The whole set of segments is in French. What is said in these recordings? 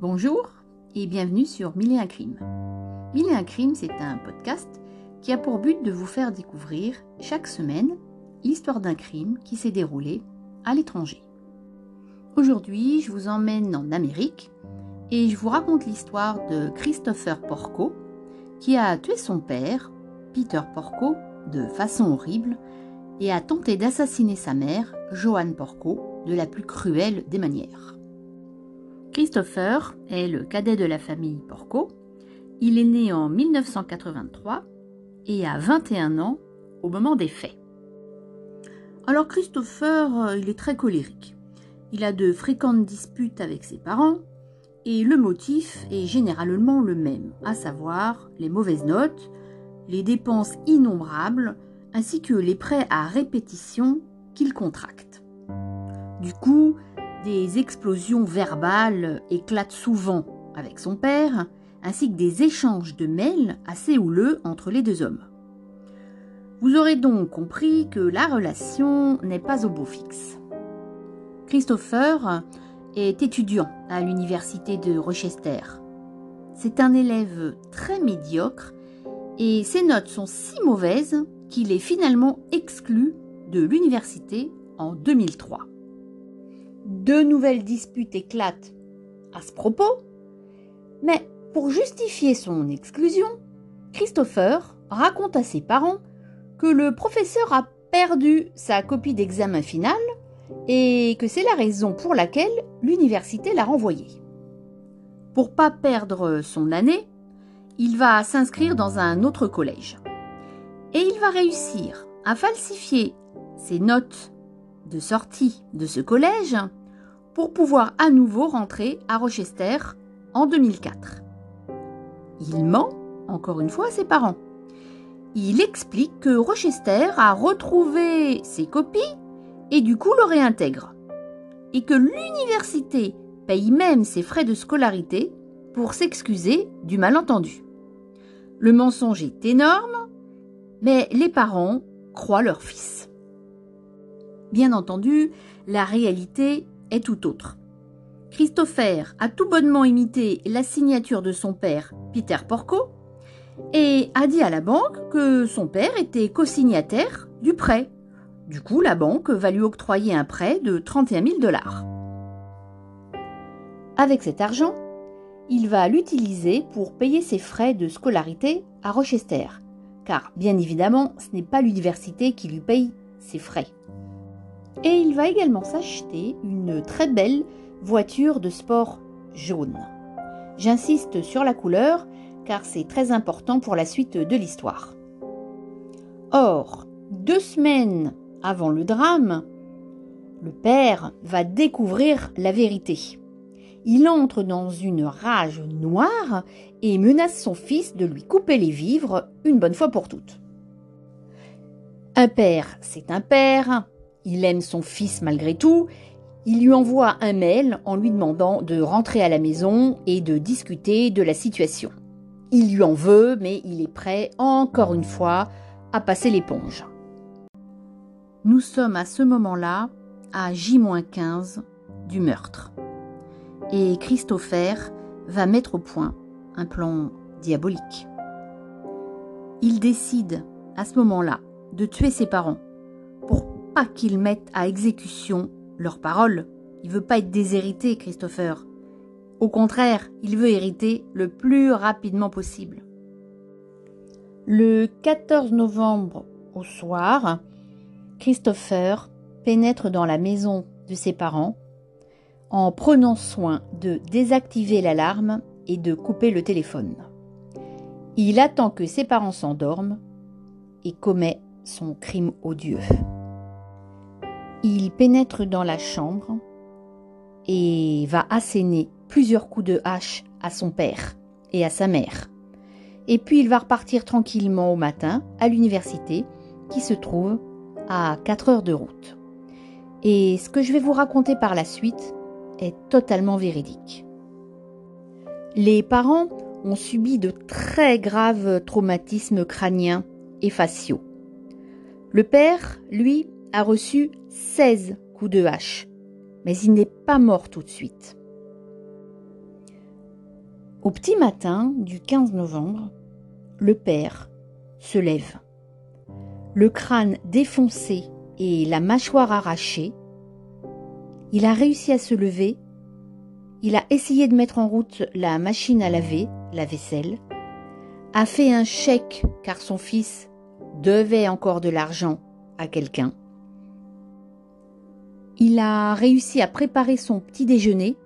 Bonjour et bienvenue sur Mille et un crimes. Mille et un crimes, c'est un podcast qui a pour but de vous faire découvrir chaque semaine l'histoire d'un crime qui s'est déroulé à l'étranger. Aujourd'hui, je vous emmène en Amérique et je vous raconte l'histoire de Christopher Porco qui a tué son père, Peter Porco, de façon horrible et a tenté d'assassiner sa mère, Joanne Porco, de la plus cruelle des manières. Christopher est le cadet de la famille Porco. Il est né en 1983 et a 21 ans au moment des faits. Alors Christopher, euh, il est très colérique. Il a de fréquentes disputes avec ses parents et le motif est généralement le même, à savoir les mauvaises notes, les dépenses innombrables ainsi que les prêts à répétition qu'il contracte. Du coup, des explosions verbales éclatent souvent avec son père, ainsi que des échanges de mails assez houleux entre les deux hommes. Vous aurez donc compris que la relation n'est pas au beau fixe. Christopher est étudiant à l'université de Rochester. C'est un élève très médiocre et ses notes sont si mauvaises qu'il est finalement exclu de l'université en 2003. Deux nouvelles disputes éclatent à ce propos, mais pour justifier son exclusion, Christopher raconte à ses parents que le professeur a perdu sa copie d'examen final et que c'est la raison pour laquelle l'université l'a renvoyé. Pour pas perdre son année, il va s'inscrire dans un autre collège. Et il va réussir à falsifier ses notes de sortie de ce collège pour pouvoir à nouveau rentrer à Rochester en 2004. Il ment, encore une fois, à ses parents. Il explique que Rochester a retrouvé ses copies et du coup le réintègre. Et que l'université paye même ses frais de scolarité pour s'excuser du malentendu. Le mensonge est énorme, mais les parents croient leur fils. Bien entendu, la réalité est tout autre. Christopher a tout bonnement imité la signature de son père, Peter Porco, et a dit à la banque que son père était co-signataire du prêt. Du coup, la banque va lui octroyer un prêt de 31 000 dollars. Avec cet argent, il va l'utiliser pour payer ses frais de scolarité à Rochester, car bien évidemment, ce n'est pas l'université qui lui paye ses frais. Et il va également s'acheter une très belle voiture de sport jaune. J'insiste sur la couleur car c'est très important pour la suite de l'histoire. Or, deux semaines avant le drame, le père va découvrir la vérité. Il entre dans une rage noire et menace son fils de lui couper les vivres une bonne fois pour toutes. Un père, c'est un père, il aime son fils malgré tout, il lui envoie un mail en lui demandant de rentrer à la maison et de discuter de la situation. Il lui en veut, mais il est prêt, encore une fois, à passer l'éponge. Nous sommes à ce moment-là à J-15 du meurtre. Et Christopher va mettre au point un plan diabolique. Il décide à ce moment-là de tuer ses parents pour pas qu'ils mettent à exécution leurs paroles. Il veut pas être déshérité, Christopher. Au contraire, il veut hériter le plus rapidement possible. Le 14 novembre au soir, Christopher pénètre dans la maison de ses parents en prenant soin de désactiver l'alarme et de couper le téléphone. Il attend que ses parents s'endorment et commet son crime odieux. Il pénètre dans la chambre et va asséner plusieurs coups de hache à son père et à sa mère. Et puis il va repartir tranquillement au matin à l'université qui se trouve à 4 heures de route. Et ce que je vais vous raconter par la suite est totalement véridique. Les parents ont subi de très graves traumatismes crâniens et faciaux. Le père, lui, a reçu 16 coups de hache, mais il n'est pas mort tout de suite. Au petit matin du 15 novembre, le père se lève. Le crâne défoncé et la mâchoire arrachée, il a réussi à se lever, il a essayé de mettre en route la machine à laver, la vaisselle, a fait un chèque car son fils devait encore de l'argent à quelqu'un. Il a réussi à préparer son petit déjeuner,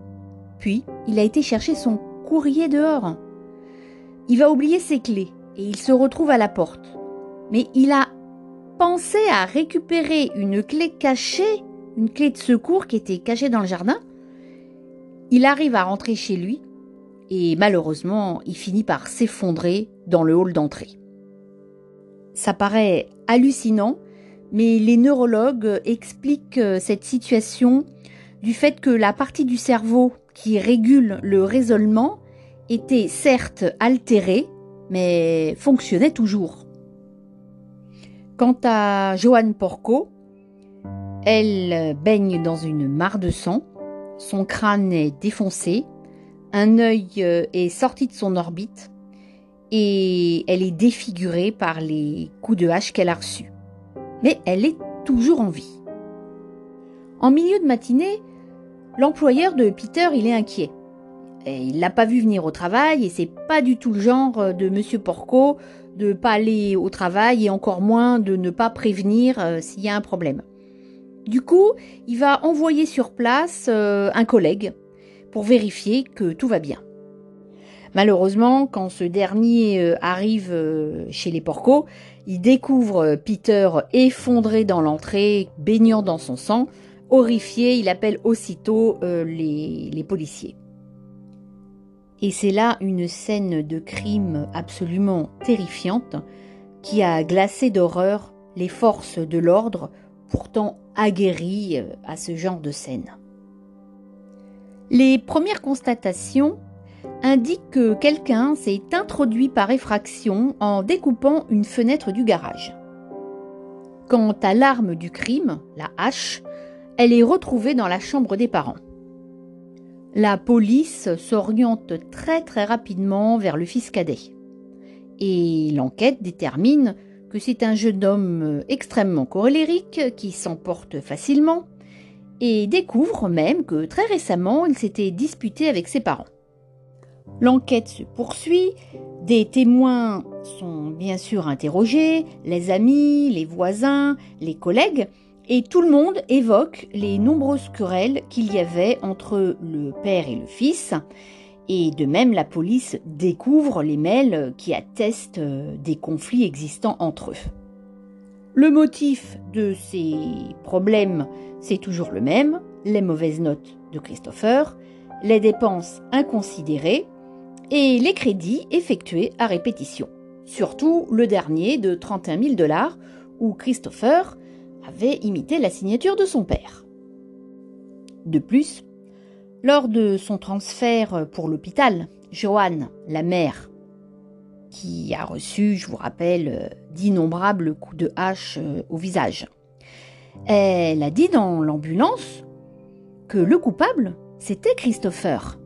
puis il a été chercher son courrier dehors. Il va oublier ses clés et il se retrouve à la porte. Mais il a pensé à récupérer une clé cachée, une clé de secours qui était cachée dans le jardin. Il arrive à rentrer chez lui et malheureusement, il finit par s'effondrer dans le hall d'entrée. Ça paraît hallucinant, mais les neurologues expliquent cette situation du fait que la partie du cerveau qui régule le raisonnement était certes altérée, mais fonctionnait toujours. Quant à Joanne Porco, elle baigne dans une mare de sang, son crâne est défoncé, un œil euh, est sorti de son orbite et elle est défigurée par les coups de hache qu'elle a reçus. Mais elle est toujours en vie. En milieu de matinée, l'employeur de Peter, il est inquiet. il l'a pas vu venir au travail et c'est pas du tout le genre de monsieur Porco de pas aller au travail et encore moins de ne pas prévenir euh, s'il y a un problème. Du coup, il va envoyer sur place euh, un collègue pour vérifier que tout va bien. Malheureusement, quand ce dernier euh, arrive euh, chez les porcos, il découvre Peter effondré dans l'entrée, baignant dans son sang. Horrifié, il appelle aussitôt les policiers. Et c'est là une scène de crime absolument terrifiante qui a glacé d'horreur les forces de l'ordre, pourtant aguerries à ce genre de scène. Les premières constatations indiquent que quelqu'un s'est introduit par effraction en découpant une fenêtre du garage. Quant à l'arme du crime, la hache, elle est retrouvée dans la chambre des parents. La police s'oriente très très rapidement vers le fils cadet. Et l'enquête détermine que c'est un jeune homme extrêmement colérique qui s'emporte facilement, et découvre même que très récemment il s'était disputé avec ses parents. L'enquête se poursuit, des témoins sont bien sûr interrogés, les amis, les voisins, les collègues, et tout le monde évoque les nombreuses querelles qu'il y avait entre le père et le fils, et de même la police découvre les mails qui attestent des conflits existants entre eux. Le motif de ces problèmes, c'est toujours le même, les mauvaises notes de Christopher, les dépenses inconsidérées et les crédits effectués à répétition. Surtout le dernier de 31 000 dollars où Christopher avait imité la signature de son père. De plus, lors de son transfert pour l'hôpital, Joanne, la mère, qui a reçu, je vous rappelle, d'innombrables coups de hache euh, au visage. Elle a dit dans l'ambulance que le coupable, c'était Christopher.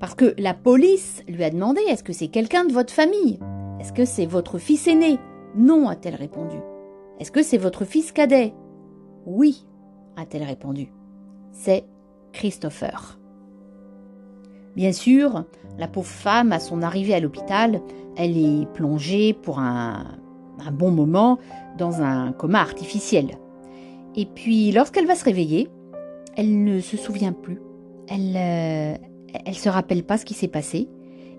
Parce que la police lui a demandé Est-ce que c'est quelqu'un de votre famille? Est-ce que c'est votre fils aîné? Non, a-t-elle répondu. Est-ce que c'est votre fils cadet? Oui, a-t-elle répondu. C'est Christopher. Bien sûr, la pauvre femme, à son arrivée à l'hôpital, elle est plongée pour un, bon moment dans un coma artificiel. Et puis, lorsqu'elle va se réveiller, elle ne se souvient plus. Elle ne elle se rappelle pas ce qui s'est passé.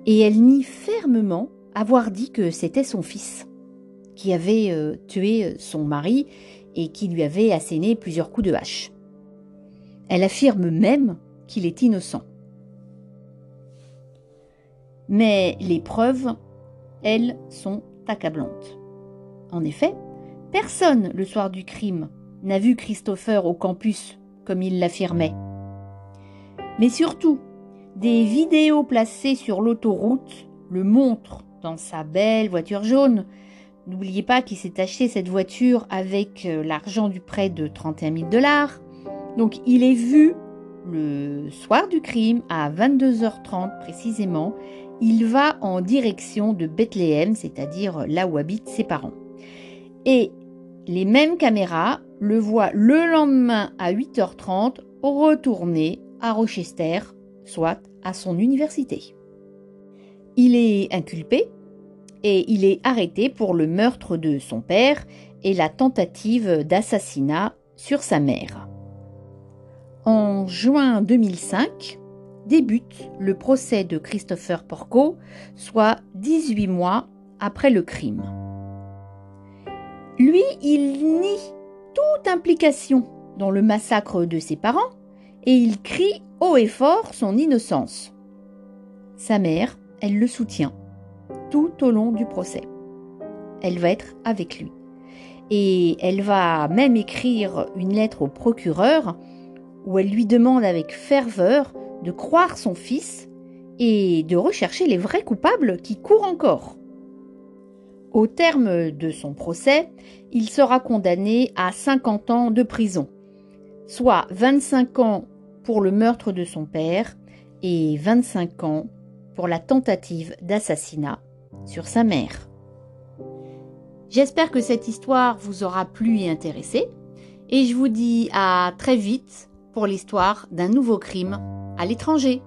Et elle nie fermement avoir dit que c'était son fils qui avait euh, tué son mari et qui lui avait asséné plusieurs coups de hache. Elle affirme même qu'il est innocent. Mais les preuves, elles, sont accablantes. En effet, personne le soir du crime n'a vu Christopher au campus, comme il l'affirmait. Mais surtout, des vidéos placées sur l'autoroute le montrent dans sa belle voiture jaune, N'oubliez pas qu'il s'est acheté cette voiture avec euh, l'argent du prêt de 31 000 dollars. Donc il est vu le soir du crime à 22h30 précisément. Il va en direction de Bethléem, c'est-à-dire là où habitent ses parents. Et les mêmes caméras le voient le lendemain à 8h30 retourner à Rochester, soit à son université. Il est inculpé et il est arrêté pour le meurtre de son père et la tentative d'assassinat sur sa mère. En juin 2005 débute le procès de Christopher Porco, soit 18 mois après le crime. Lui, il nie toute implication dans le massacre de ses parents et il crie haut et fort son innocence. Sa mère, elle le soutient tout au long du procès. Elle va être avec lui. Et elle va même écrire une lettre au procureur où elle lui demande avec ferveur de croire son fils et de rechercher les vrais coupables qui courent encore. Au terme de son procès, il sera condamné à 50 ans de prison, soit 25 ans pour le meurtre de son père et 25 ans pour la tentative d'assassinat sur sa mère. J'espère que cette histoire vous aura plu et intéressé et je vous dis à très vite pour l'histoire d'un nouveau crime à l'étranger.